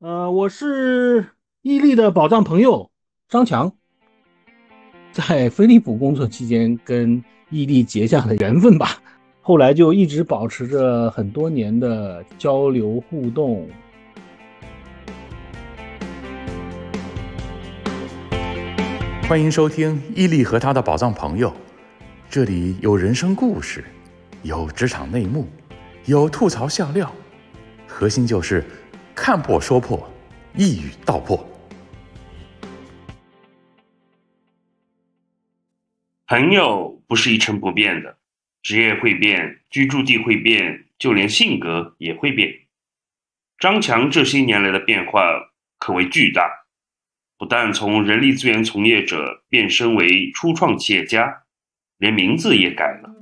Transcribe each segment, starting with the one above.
呃，我是伊利的宝藏朋友张强，在飞利浦工作期间跟伊利结下了缘分吧，后来就一直保持着很多年的交流互动。欢迎收听伊利和他的宝藏朋友，这里有人生故事，有职场内幕，有吐槽笑料，核心就是。看破说破，一语道破。朋友不是一成不变的，职业会变，居住地会变，就连性格也会变。张强这些年来的变化可谓巨大，不但从人力资源从业者变身为初创企业家，连名字也改了。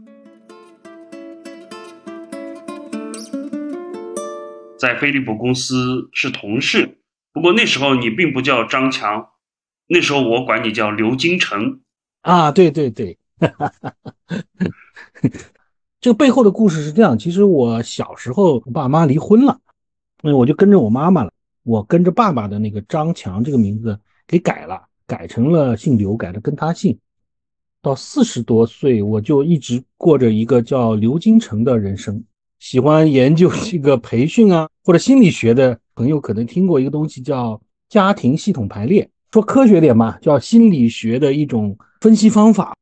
在飞利浦公司是同事，不过那时候你并不叫张强，那时候我管你叫刘金成。啊，对对对，这个背后的故事是这样。其实我小时候爸妈离婚了，那我就跟着我妈妈了。我跟着爸爸的那个张强这个名字给改了，改成了姓刘，改了跟他姓。到四十多岁，我就一直过着一个叫刘金成的人生。喜欢研究这个培训啊，或者心理学的朋友可能听过一个东西叫家庭系统排列，说科学点嘛，叫心理学的一种分析方法。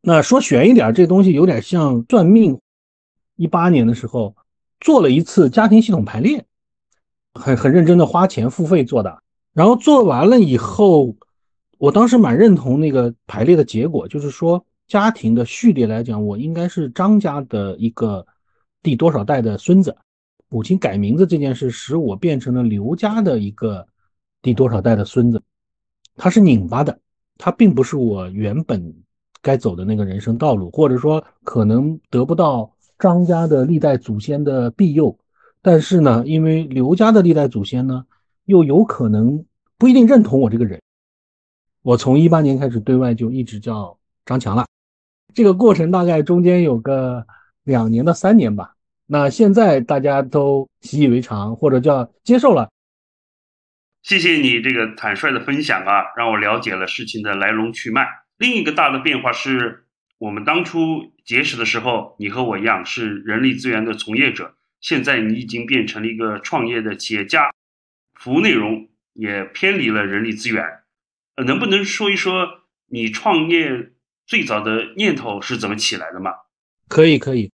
那说悬一点，这东西有点像算命。一八年的时候做了一次家庭系统排列，很很认真的花钱付费做的。然后做完了以后，我当时蛮认同那个排列的结果，就是说家庭的序列来讲，我应该是张家的一个。第多少代的孙子，母亲改名字这件事使我变成了刘家的一个第多少代的孙子，他是拧巴的，他并不是我原本该走的那个人生道路，或者说可能得不到张家的历代祖先的庇佑，但是呢，因为刘家的历代祖先呢，又有可能不一定认同我这个人，我从一八年开始对外就一直叫张强了，这个过程大概中间有个。两年到三年吧，那现在大家都习以为常，或者叫接受了。谢谢你这个坦率的分享啊，让我了解了事情的来龙去脉。另一个大的变化是，我们当初结识的时候，你和我一样是人力资源的从业者，现在你已经变成了一个创业的企业家，服务内容也偏离了人力资源。呃，能不能说一说你创业最早的念头是怎么起来的吗？可以，可以。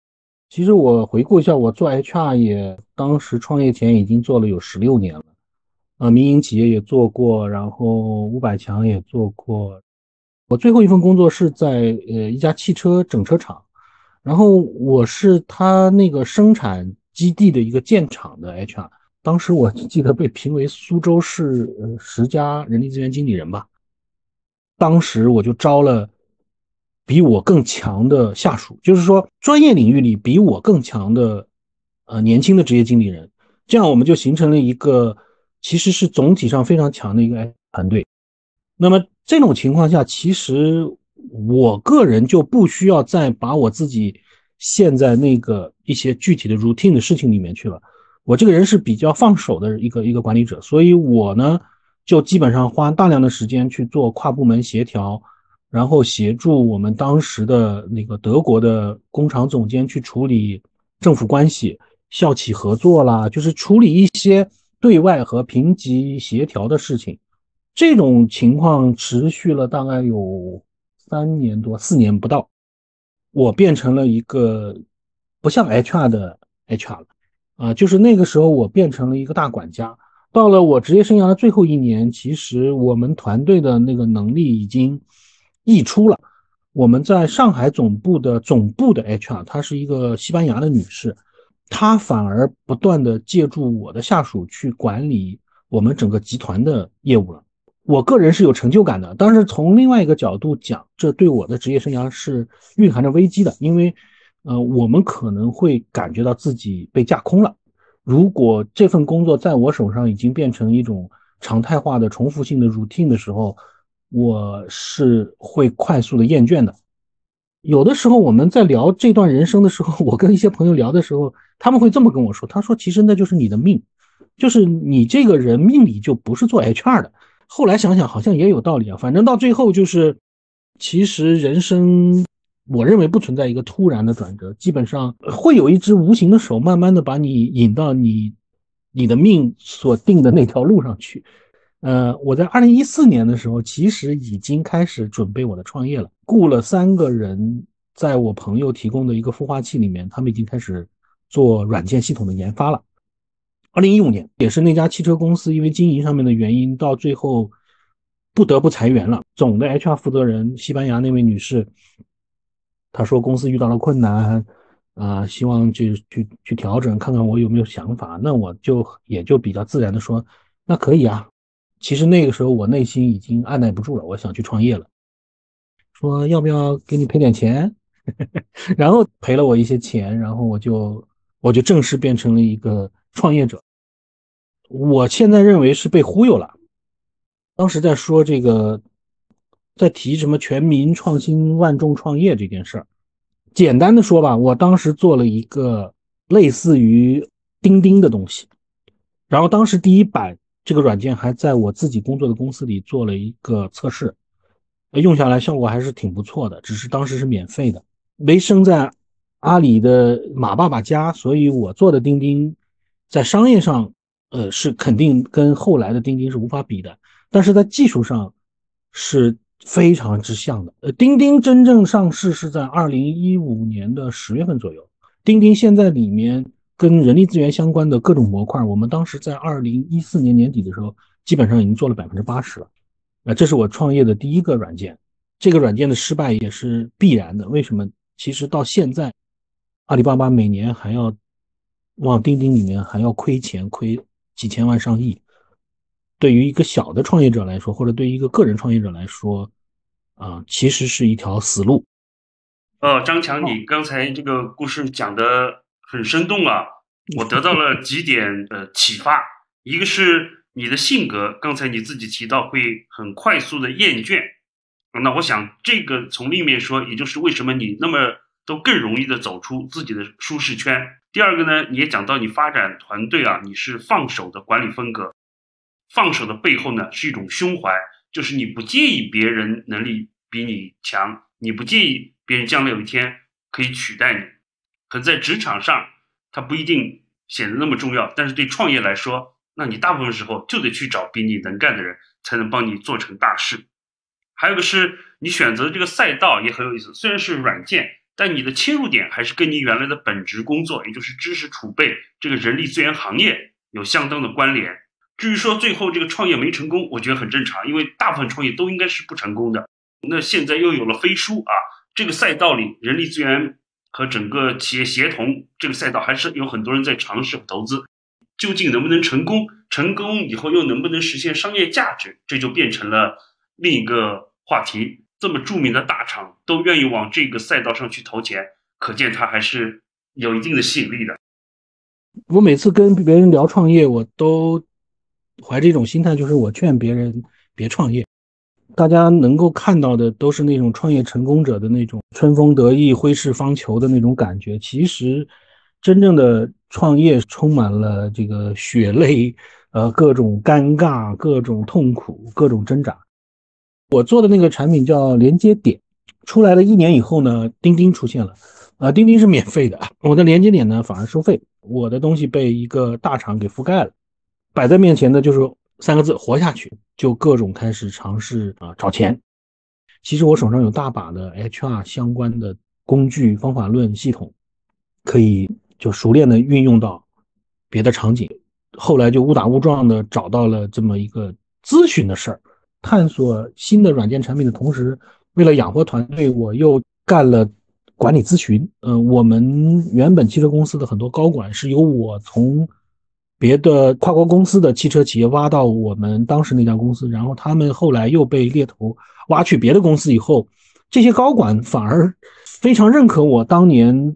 其实我回顾一下，我做 HR 也当时创业前已经做了有十六年了，啊，民营企业也做过，然后五百强也做过。我最后一份工作是在呃一家汽车整车厂，然后我是他那个生产基地的一个建厂的 HR。当时我记得被评为苏州市呃十佳人力资源经理人吧。当时我就招了。比我更强的下属，就是说专业领域里比我更强的，呃，年轻的职业经理人，这样我们就形成了一个其实是总体上非常强的一个团队。那么这种情况下，其实我个人就不需要再把我自己陷在那个一些具体的 routine 的事情里面去了。我这个人是比较放手的一个一个管理者，所以我呢就基本上花大量的时间去做跨部门协调。然后协助我们当时的那个德国的工厂总监去处理政府关系、校企合作啦，就是处理一些对外和评级协调的事情。这种情况持续了大概有三年多、四年不到，我变成了一个不像 HR 的 HR 了啊，就是那个时候我变成了一个大管家。到了我职业生涯的最后一年，其实我们团队的那个能力已经。溢出了，我们在上海总部的总部的 HR，她是一个西班牙的女士，她反而不断的借助我的下属去管理我们整个集团的业务了。我个人是有成就感的，但是从另外一个角度讲，这对我的职业生涯是蕴含着危机的，因为，呃，我们可能会感觉到自己被架空了。如果这份工作在我手上已经变成一种常态化的、重复性的 routine 的时候，我是会快速的厌倦的。有的时候我们在聊这段人生的时候，我跟一些朋友聊的时候，他们会这么跟我说：“他说，其实那就是你的命，就是你这个人命里就不是做 HR 的。后来想想好像也有道理啊，反正到最后就是，其实人生我认为不存在一个突然的转折，基本上会有一只无形的手慢慢的把你引到你你的命所定的那条路上去。呃，我在二零一四年的时候，其实已经开始准备我的创业了，雇了三个人，在我朋友提供的一个孵化器里面，他们已经开始做软件系统的研发了。二零一五年，也是那家汽车公司，因为经营上面的原因，到最后不得不裁员了。总的 HR 负责人，西班牙那位女士，她说公司遇到了困难，啊，希望去去去调整，看看我有没有想法。那我就也就比较自然的说，那可以啊。其实那个时候我内心已经按耐不住了，我想去创业了。说要不要给你赔点钱？然后赔了我一些钱，然后我就我就正式变成了一个。创业者，我现在认为是被忽悠了。当时在说这个，在提什么全民创新、万众创业这件事儿。简单的说吧，我当时做了一个类似于钉钉的东西，然后当时第一版这个软件还在我自己工作的公司里做了一个测试，用下来效果还是挺不错的，只是当时是免费的，没生在阿里的马爸爸家，所以我做的钉钉。在商业上，呃，是肯定跟后来的钉钉是无法比的，但是在技术上是非常之像的。呃，钉钉真正上市是在二零一五年的十月份左右。钉钉现在里面跟人力资源相关的各种模块，我们当时在二零一四年年底的时候，基本上已经做了百分之八十了。啊，这是我创业的第一个软件，这个软件的失败也是必然的。为什么？其实到现在，阿里巴巴每年还要。往钉钉里面还要亏钱，亏几千万上亿。对于一个小的创业者来说，或者对于一个个人创业者来说，啊，其实是一条死路。呃，张强，你刚才这个故事讲的很生动啊，我得到了几点呃启发。一个是你的性格，刚才你自己提到会很快速的厌倦，那我想这个从另一面说，也就是为什么你那么都更容易的走出自己的舒适圈。第二个呢，你也讲到你发展团队啊，你是放手的管理风格，放手的背后呢是一种胸怀，就是你不介意别人能力比你强，你不介意别人将来有一天可以取代你。可在职场上，它不一定显得那么重要，但是对创业来说，那你大部分时候就得去找比你能干的人，才能帮你做成大事。还有个是你选择的这个赛道也很有意思，虽然是软件。但你的切入点还是跟你原来的本职工作，也就是知识储备这个人力资源行业有相当的关联。至于说最后这个创业没成功，我觉得很正常，因为大部分创业都应该是不成功的。那现在又有了飞书啊，这个赛道里人力资源和整个企业协同这个赛道还是有很多人在尝试和投资。究竟能不能成功？成功以后又能不能实现商业价值？这就变成了另一个话题。这么著名的大厂都愿意往这个赛道上去投钱，可见它还是有一定的吸引力的。我每次跟别人聊创业，我都怀着一种心态，就是我劝别人别创业。大家能够看到的都是那种创业成功者的那种春风得意、挥斥方遒的那种感觉。其实，真正的创业充满了这个血泪，呃，各种尴尬、各种痛苦、各种挣扎。我做的那个产品叫连接点，出来了一年以后呢，钉钉出现了，啊，钉钉是免费的，我的连接点呢反而收费，我的东西被一个大厂给覆盖了，摆在面前的就是三个字：活下去。就各种开始尝试啊找钱。其实我手上有大把的 HR 相关的工具、方法论系统，可以就熟练的运用到别的场景。后来就误打误撞的找到了这么一个咨询的事儿。探索新的软件产品的同时，为了养活团队，我又干了管理咨询。嗯，我们原本汽车公司的很多高管是由我从别的跨国公司的汽车企业挖到我们当时那家公司，然后他们后来又被猎头挖去别的公司以后，这些高管反而非常认可我当年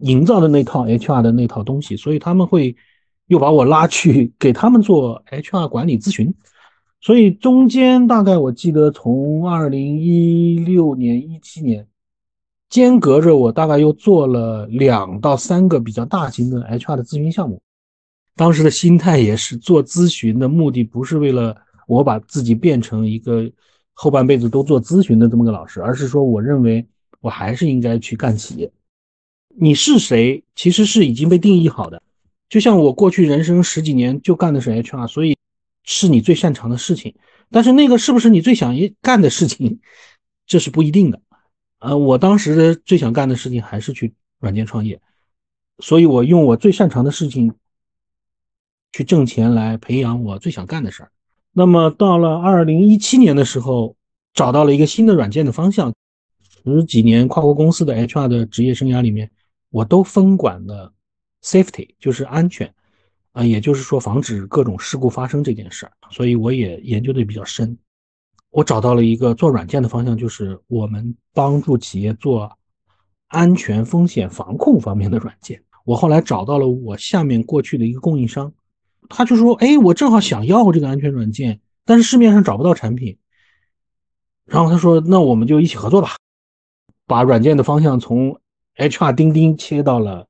营造的那套 HR 的那套东西，所以他们会又把我拉去给他们做 HR 管理咨询。所以中间大概我记得从二零一六年、一七年间隔着，我大概又做了两到三个比较大型的 HR 的咨询项目。当时的心态也是做咨询的目的不是为了我把自己变成一个后半辈子都做咨询的这么个老师，而是说我认为我还是应该去干企业。你是谁，其实是已经被定义好的。就像我过去人生十几年就干的是 HR，所以是你最擅长的事情。但是那个是不是你最想干的事情，这是不一定的。呃，我当时最想干的事情还是去软件创业，所以我用我最擅长的事情去挣钱来培养我最想干的事儿。那么到了二零一七年的时候，找到了一个新的软件的方向。十几年跨国公司的 HR 的职业生涯里面。我都分管了 safety，就是安全，啊，也就是说防止各种事故发生这件事儿，所以我也研究的比较深。我找到了一个做软件的方向，就是我们帮助企业做安全风险防控方面的软件。我后来找到了我下面过去的一个供应商，他就说：“哎，我正好想要这个安全软件，但是市面上找不到产品。”然后他说：“那我们就一起合作吧，把软件的方向从。” HR 钉钉切到了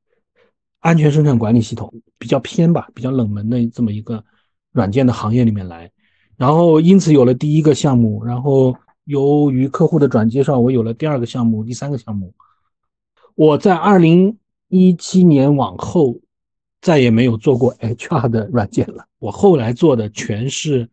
安全生产管理系统，比较偏吧，比较冷门的这么一个软件的行业里面来，然后因此有了第一个项目，然后由于客户的转介绍，我有了第二个项目、第三个项目。我在二零一七年往后再也没有做过 HR 的软件了，我后来做的全是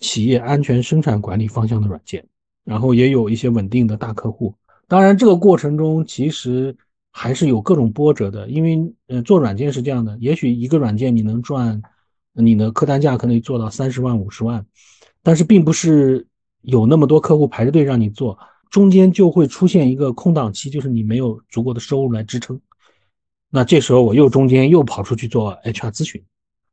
企业安全生产管理方向的软件，然后也有一些稳定的大客户。当然，这个过程中其实还是有各种波折的，因为呃，做软件是这样的，也许一个软件你能赚，你的客单价可能做到三十万、五十万，但是并不是有那么多客户排着队让你做，中间就会出现一个空档期，就是你没有足够的收入来支撑，那这时候我又中间又跑出去做 HR 咨询，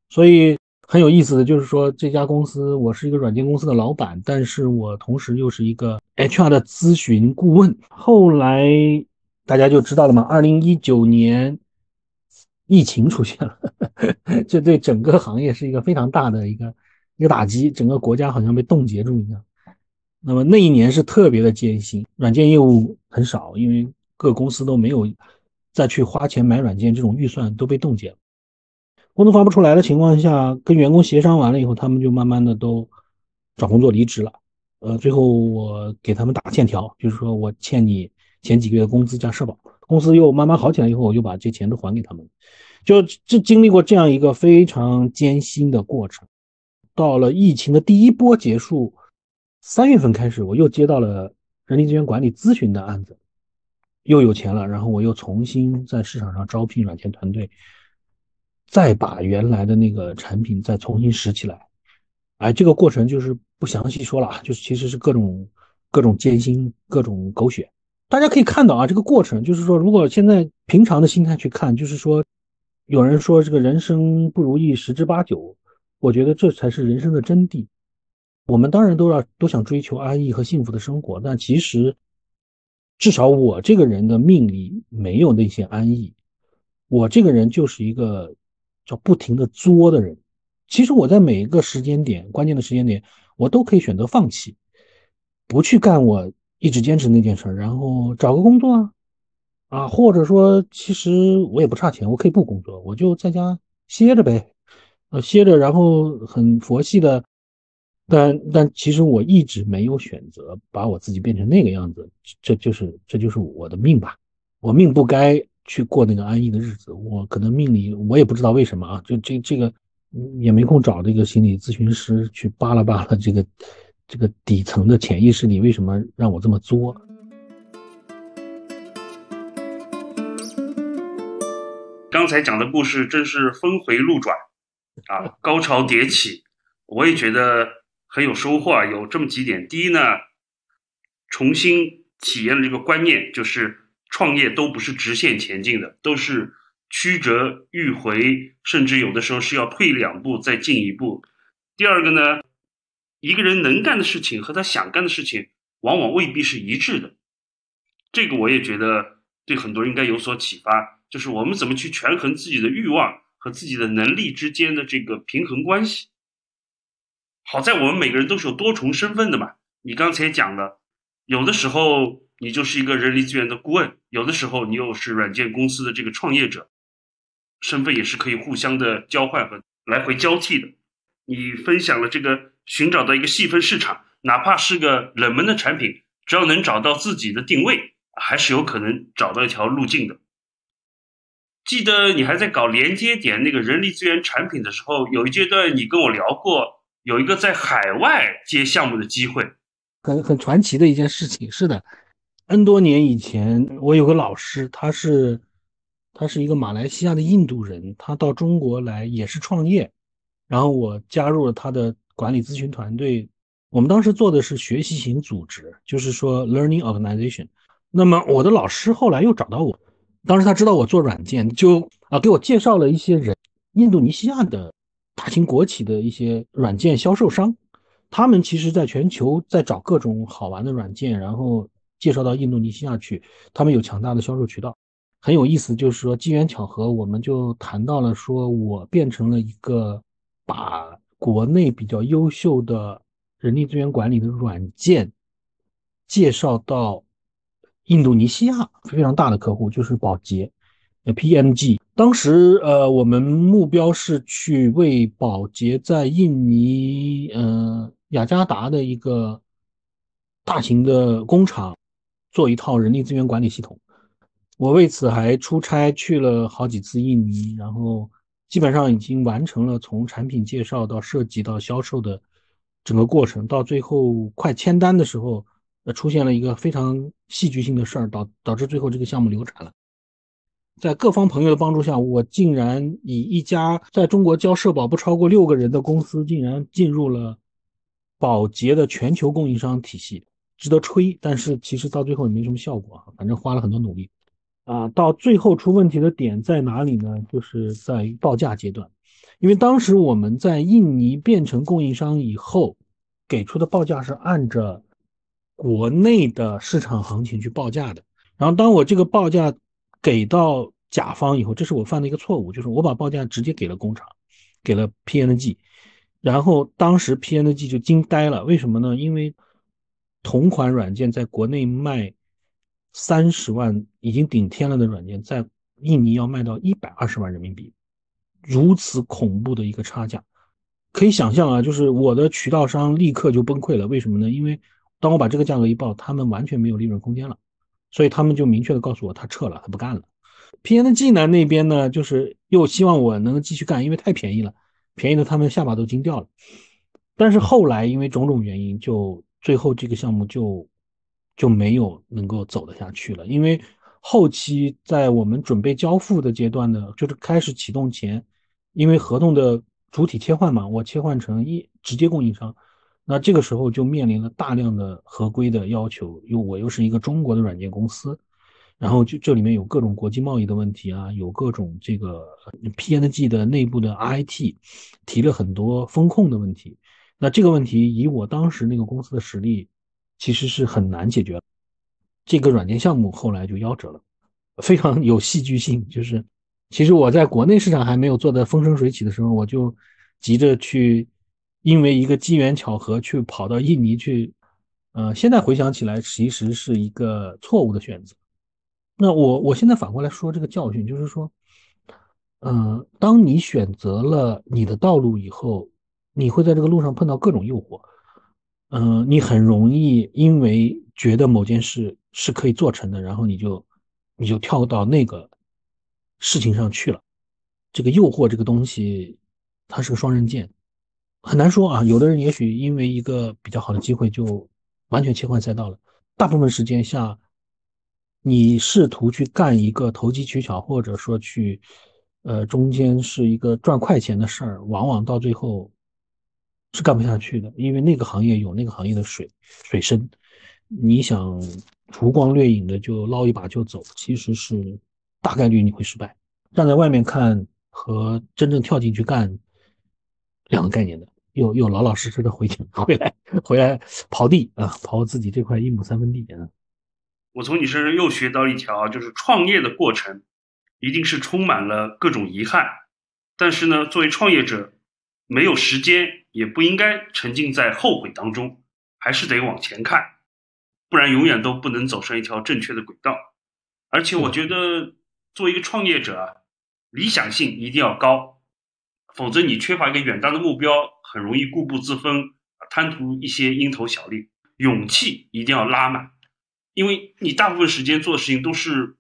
所以。很有意思的就是说，这家公司我是一个软件公司的老板，但是我同时又是一个 HR 的咨询顾问。后来大家就知道了嘛，二零一九年疫情出现了，这对整个行业是一个非常大的一个一个打击，整个国家好像被冻结住一样。那么那一年是特别的艰辛，软件业务很少，因为各公司都没有再去花钱买软件，这种预算都被冻结了。工资发不出来的情况下，跟员工协商完了以后，他们就慢慢的都找工作离职了。呃，最后我给他们打欠条，就是说我欠你前几个月的工资加社保。公司又慢慢好起来以后，我就把这钱都还给他们。就这经历过这样一个非常艰辛的过程，到了疫情的第一波结束，三月份开始，我又接到了人力资源管理咨询的案子，又有钱了，然后我又重新在市场上招聘软件团队。再把原来的那个产品再重新拾起来，哎，这个过程就是不详细说了，就是其实是各种各种艰辛，各种狗血。大家可以看到啊，这个过程就是说，如果现在平常的心态去看，就是说，有人说这个人生不如意十之八九，我觉得这才是人生的真谛。我们当然都要都想追求安逸和幸福的生活，但其实至少我这个人的命里没有那些安逸，我这个人就是一个。叫不停的作的人，其实我在每一个时间点，关键的时间点，我都可以选择放弃，不去干我一直坚持那件事，然后找个工作啊，啊，或者说，其实我也不差钱，我可以不工作，我就在家歇着呗，呃，歇着，然后很佛系的，但但其实我一直没有选择把我自己变成那个样子，这就是这就是我的命吧，我命不该。去过那个安逸的日子，我可能命里我也不知道为什么啊，就这这个也没空找这个心理咨询师去扒拉扒拉这个这个底层的潜意识里为什么让我这么作。刚才讲的故事真是峰回路转啊，高潮迭起，我也觉得很有收获啊。有这么几点，第一呢，重新体验了这个观念，就是。创业都不是直线前进的，都是曲折迂回，甚至有的时候是要退两步再进一步。第二个呢，一个人能干的事情和他想干的事情往往未必是一致的。这个我也觉得对很多人应该有所启发，就是我们怎么去权衡自己的欲望和自己的能力之间的这个平衡关系。好在我们每个人都是有多重身份的嘛，你刚才讲了，有的时候。你就是一个人力资源的顾问，有的时候你又是软件公司的这个创业者，身份也是可以互相的交换和来回交替的。你分享了这个寻找到一个细分市场，哪怕是个冷门的产品，只要能找到自己的定位，还是有可能找到一条路径的。记得你还在搞连接点那个人力资源产品的时候，有一阶段你跟我聊过，有一个在海外接项目的机会，很很传奇的一件事情。是的，N 多年以前，我有个老师，他是他是一个马来西亚的印度人，他到中国来也是创业，然后我加入了他的管理咨询团队。我们当时做的是学习型组织，就是说 learning organization。那么我的老师后来又找到我。当时他知道我做软件，就啊给我介绍了一些人，印度尼西亚的大型国企的一些软件销售商，他们其实在全球在找各种好玩的软件，然后介绍到印度尼西亚去，他们有强大的销售渠道，很有意思。就是说机缘巧合，我们就谈到了，说我变成了一个把国内比较优秀的人力资源管理的软件介绍到。印度尼西亚非常大的客户就是宝洁，PMG，。当时，呃，我们目标是去为宝洁在印尼，呃，雅加达的一个大型的工厂做一套人力资源管理系统。我为此还出差去了好几次印尼，然后基本上已经完成了从产品介绍到设计到销售的整个过程。到最后快签单的时候。呃，出现了一个非常戏剧性的事儿，导导致最后这个项目流产了。在各方朋友的帮助下，我竟然以一家在中国交社保不超过六个人的公司，竟然进入了保洁的全球供应商体系，值得吹。但是其实到最后也没什么效果，反正花了很多努力。啊，到最后出问题的点在哪里呢？就是在于报价阶段，因为当时我们在印尼变成供应商以后，给出的报价是按着。国内的市场行情去报价的，然后当我这个报价给到甲方以后，这是我犯的一个错误，就是我把报价直接给了工厂，给了 PNG，然后当时 PNG 就惊呆了，为什么呢？因为同款软件在国内卖三十万已经顶天了的软件，在印尼要卖到一百二十万人民币，如此恐怖的一个差价，可以想象啊，就是我的渠道商立刻就崩溃了，为什么呢？因为当我把这个价格一报，他们完全没有利润空间了，所以他们就明确的告诉我，他撤了，他不干了。PNG 呢那边呢，就是又希望我能继续干，因为太便宜了，便宜的他们下巴都惊掉了。但是后来因为种种原因，就最后这个项目就就没有能够走得下去了。因为后期在我们准备交付的阶段呢，就是开始启动前，因为合同的主体切换嘛，我切换成一直接供应商。那这个时候就面临了大量的合规的要求，又我又是一个中国的软件公司，然后就这里面有各种国际贸易的问题啊，有各种这个 PNG 的内部的 IT 提了很多风控的问题。那这个问题以我当时那个公司的实力，其实是很难解决。这个软件项目后来就夭折了，非常有戏剧性。就是其实我在国内市场还没有做的风生水起的时候，我就急着去。因为一个机缘巧合去跑到印尼去，呃，现在回想起来，其实是一个错误的选择。那我我现在反过来说这个教训，就是说，嗯，当你选择了你的道路以后，你会在这个路上碰到各种诱惑，嗯，你很容易因为觉得某件事是可以做成的，然后你就你就跳到那个事情上去了。这个诱惑这个东西，它是个双刃剑。很难说啊，有的人也许因为一个比较好的机会就完全切换赛道了。大部分时间下，你试图去干一个投机取巧，或者说去，呃，中间是一个赚快钱的事儿，往往到最后是干不下去的，因为那个行业有那个行业的水水深，你想浮光掠影的就捞一把就走，其实是大概率你会失败。站在外面看和真正跳进去干两个概念的。又又老老实实的回去 回来回来刨地啊，刨自己这块一亩三分地啊。我从你身上又学到一条，就是创业的过程一定是充满了各种遗憾，但是呢，作为创业者，没有时间，也不应该沉浸在后悔当中，还是得往前看，不然永远都不能走上一条正确的轨道。而且我觉得，作为一个创业者啊，理想性一定要高，否则你缺乏一个远大的目标，很容易固步自封，贪图一些蝇头小利。勇气一定要拉满，因为你大部分时间做的事情都是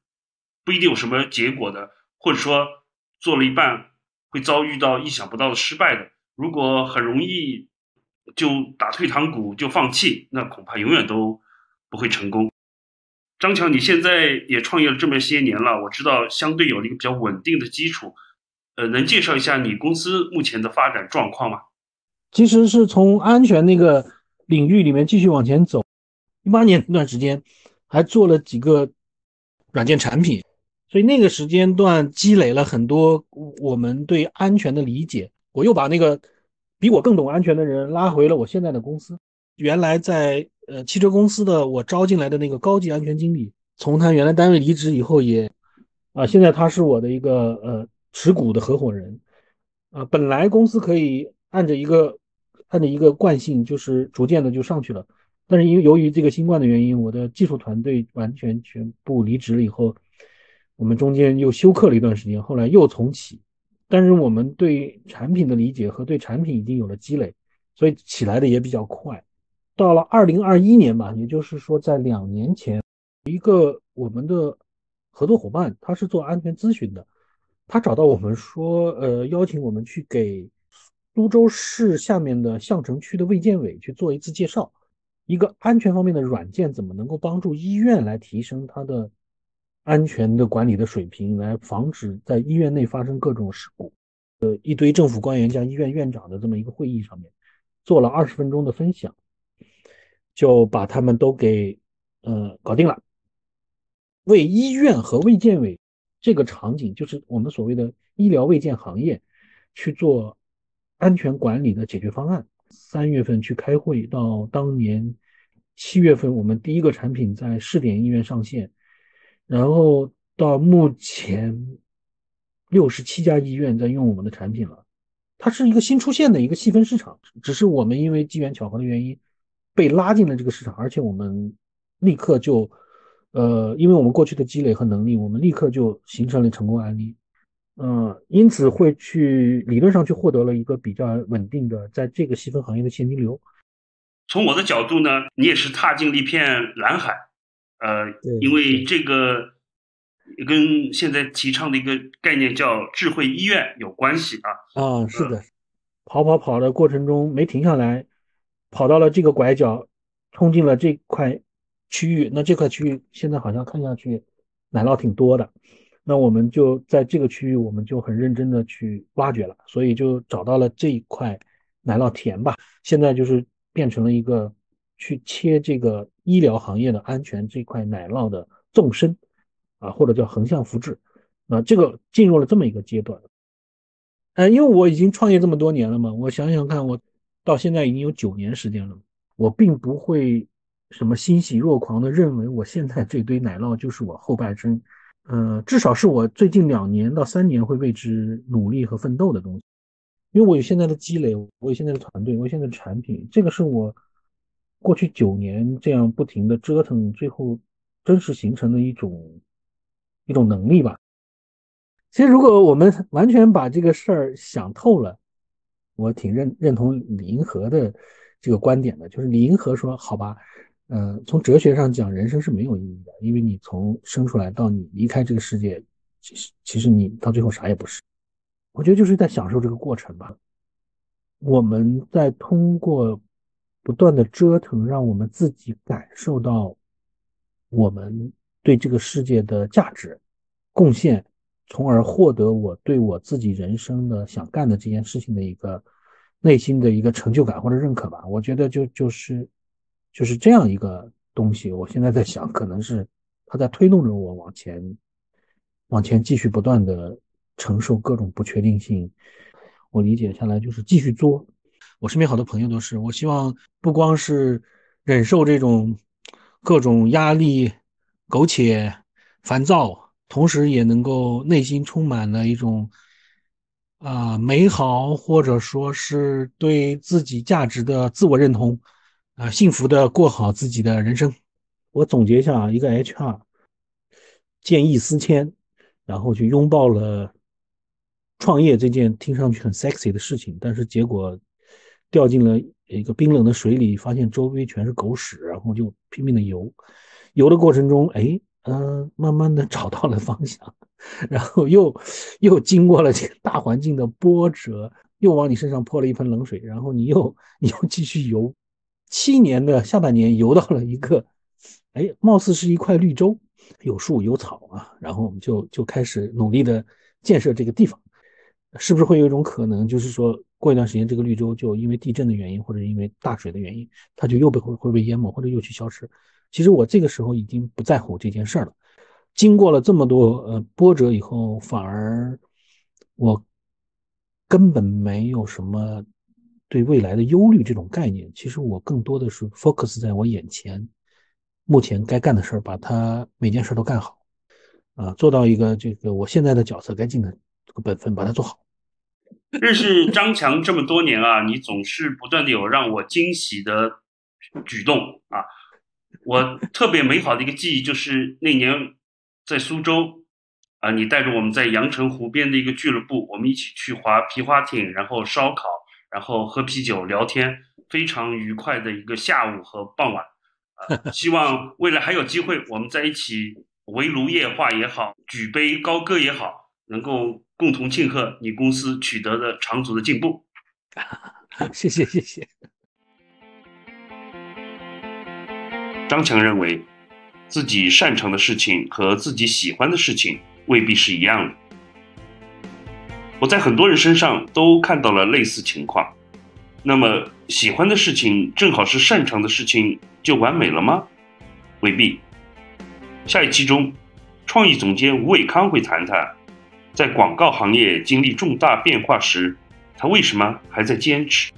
不一定有什么结果的，或者说做了一半会遭遇到意想不到的失败的。如果很容易就打退堂鼓就放弃，那恐怕永远都不会成功。张强，你现在也创业了这么些年了，我知道相对有了一个比较稳定的基础，呃，能介绍一下你公司目前的发展状况吗？其实是从安全那个领域里面继续往前走，一八年那段时间还做了几个软件产品，所以那个时间段积累了很多我们对安全的理解。我又把那个比我更懂安全的人拉回了我现在的公司。原来在呃汽车公司的我招进来的那个高级安全经理，从他原来单位离职以后，也啊现在他是我的一个呃持股的合伙人。啊，本来公司可以按着一个它的一个惯性，就是逐渐的就上去了。但是因由于这个新冠的原因，我的技术团队完全全部离职了以后，我们中间又休克了一段时间，后来又重启。但是我们对产品的理解和对产品已经有了积累，所以起来的也比较快。到了二零二一年吧，也就是说在两年前，一个我们的合作伙伴，他是做安全咨询的，他找到我们说，呃，邀请我们去给苏州市下面的相城区的卫健委去做一次介绍，一个安全方面的软件怎么能够帮助医院来提升它的。安全的管理的水平，来防止在医院内发生各种事故。呃，一堆政府官员加医院院长的这么一个会议上面，做了二十分钟的分享，就把他们都给呃搞定了。为医院和卫健委这个场景，就是我们所谓的医疗卫健行业去做安全管理的解决方案。三月份去开会，到当年七月份，我们第一个产品在试点医院上线。然后到目前，六十七家医院在用我们的产品了。它是一个新出现的一个细分市场，只是我们因为机缘巧合的原因被拉进了这个市场，而且我们立刻就，呃，因为我们过去的积累和能力，我们立刻就形成了成功案例。嗯，因此会去理论上去获得了一个比较稳定的在这个细分行业的现金流。从我的角度呢，你也是踏进了一片蓝海。呃，因为这个跟现在提倡的一个概念叫智慧医院有关系啊。啊，是的，跑跑跑的过程中没停下来，跑到了这个拐角，冲进了这块区域。那这块区域现在好像看下去奶酪挺多的，那我们就在这个区域，我们就很认真的去挖掘了，所以就找到了这一块奶酪田吧。现在就是变成了一个。去切这个医疗行业的安全这块奶酪的纵深，啊，或者叫横向复制，啊，这个进入了这么一个阶段。呃，因为我已经创业这么多年了嘛，我想想看，我到现在已经有九年时间了，我并不会什么欣喜若狂的认为我现在这堆奶酪就是我后半生，呃，至少是我最近两年到三年会为之努力和奋斗的东西，因为我有现在的积累，我有现在的团队，我有现在的产品，这个是我。过去九年这样不停的折腾，最后真实形成的一种一种能力吧。其实，如果我们完全把这个事儿想透了，我挺认认同李银河的这个观点的。就是李银河说：“好吧，呃，从哲学上讲，人生是没有意义的，因为你从生出来到你离开这个世界，其实其实你到最后啥也不是。我觉得就是在享受这个过程吧。我们在通过。”不断的折腾，让我们自己感受到我们对这个世界的价值贡献，从而获得我对我自己人生的想干的这件事情的一个内心的一个成就感或者认可吧。我觉得就就是就是这样一个东西。我现在在想，可能是它在推动着我往前往前继续不断的承受各种不确定性。我理解下来就是继续做。我身边好多朋友都是，我希望不光是忍受这种各种压力、苟且、烦躁，同时也能够内心充满了一种啊美好，或者说是对自己价值的自我认同，啊幸福的过好自己的人生。我总结一下啊，一个 HR 见异思迁，然后去拥抱了创业这件听上去很 sexy 的事情，但是结果掉进了一个冰冷的水里，发现周围全是狗屎，然后就拼命的游，游的过程中，哎，嗯，慢慢的找到了方向，然后又又经过了这个大环境的波折，又往你身上泼了一盆冷水，然后你又你又继续游，七年的下半年游到了一个，哎，貌似是一块绿洲，有树有草啊，然后我们就就开始努力的建设这个地方。是不是会有一种可能，就是说过一段时间，这个绿洲就因为地震的原因，或者因为大水的原因，它就又被会会被淹没，或者又去消失？其实我这个时候已经不在乎这件事了。经过了这么多呃波折以后，反而我根本没有什么对未来的忧虑这种概念。其实我更多的是 focus 在我眼前，目前该干的事儿，把它每件事都干好，啊，做到一个这个我现在的角色该尽的这个本分，把它做好。认识张强这么多年啊，你总是不断的有让我惊喜的举动啊。我特别美好的一个记忆就是那年在苏州啊，你带着我们在阳澄湖边的一个俱乐部，我们一起去划皮划艇，然后烧烤，然后喝啤酒聊天，非常愉快的一个下午和傍晚啊。希望未来还有机会，我们在一起围炉夜话也好，举杯高歌也好，能够。共同庆贺你公司取得的长足的进步，谢谢谢谢。张强认为，自己擅长的事情和自己喜欢的事情未必是一样的。我在很多人身上都看到了类似情况。那么，喜欢的事情正好是擅长的事情，就完美了吗？未必。下一期中，创意总监吴伟康会谈谈。在广告行业经历重大变化时，他为什么还在坚持？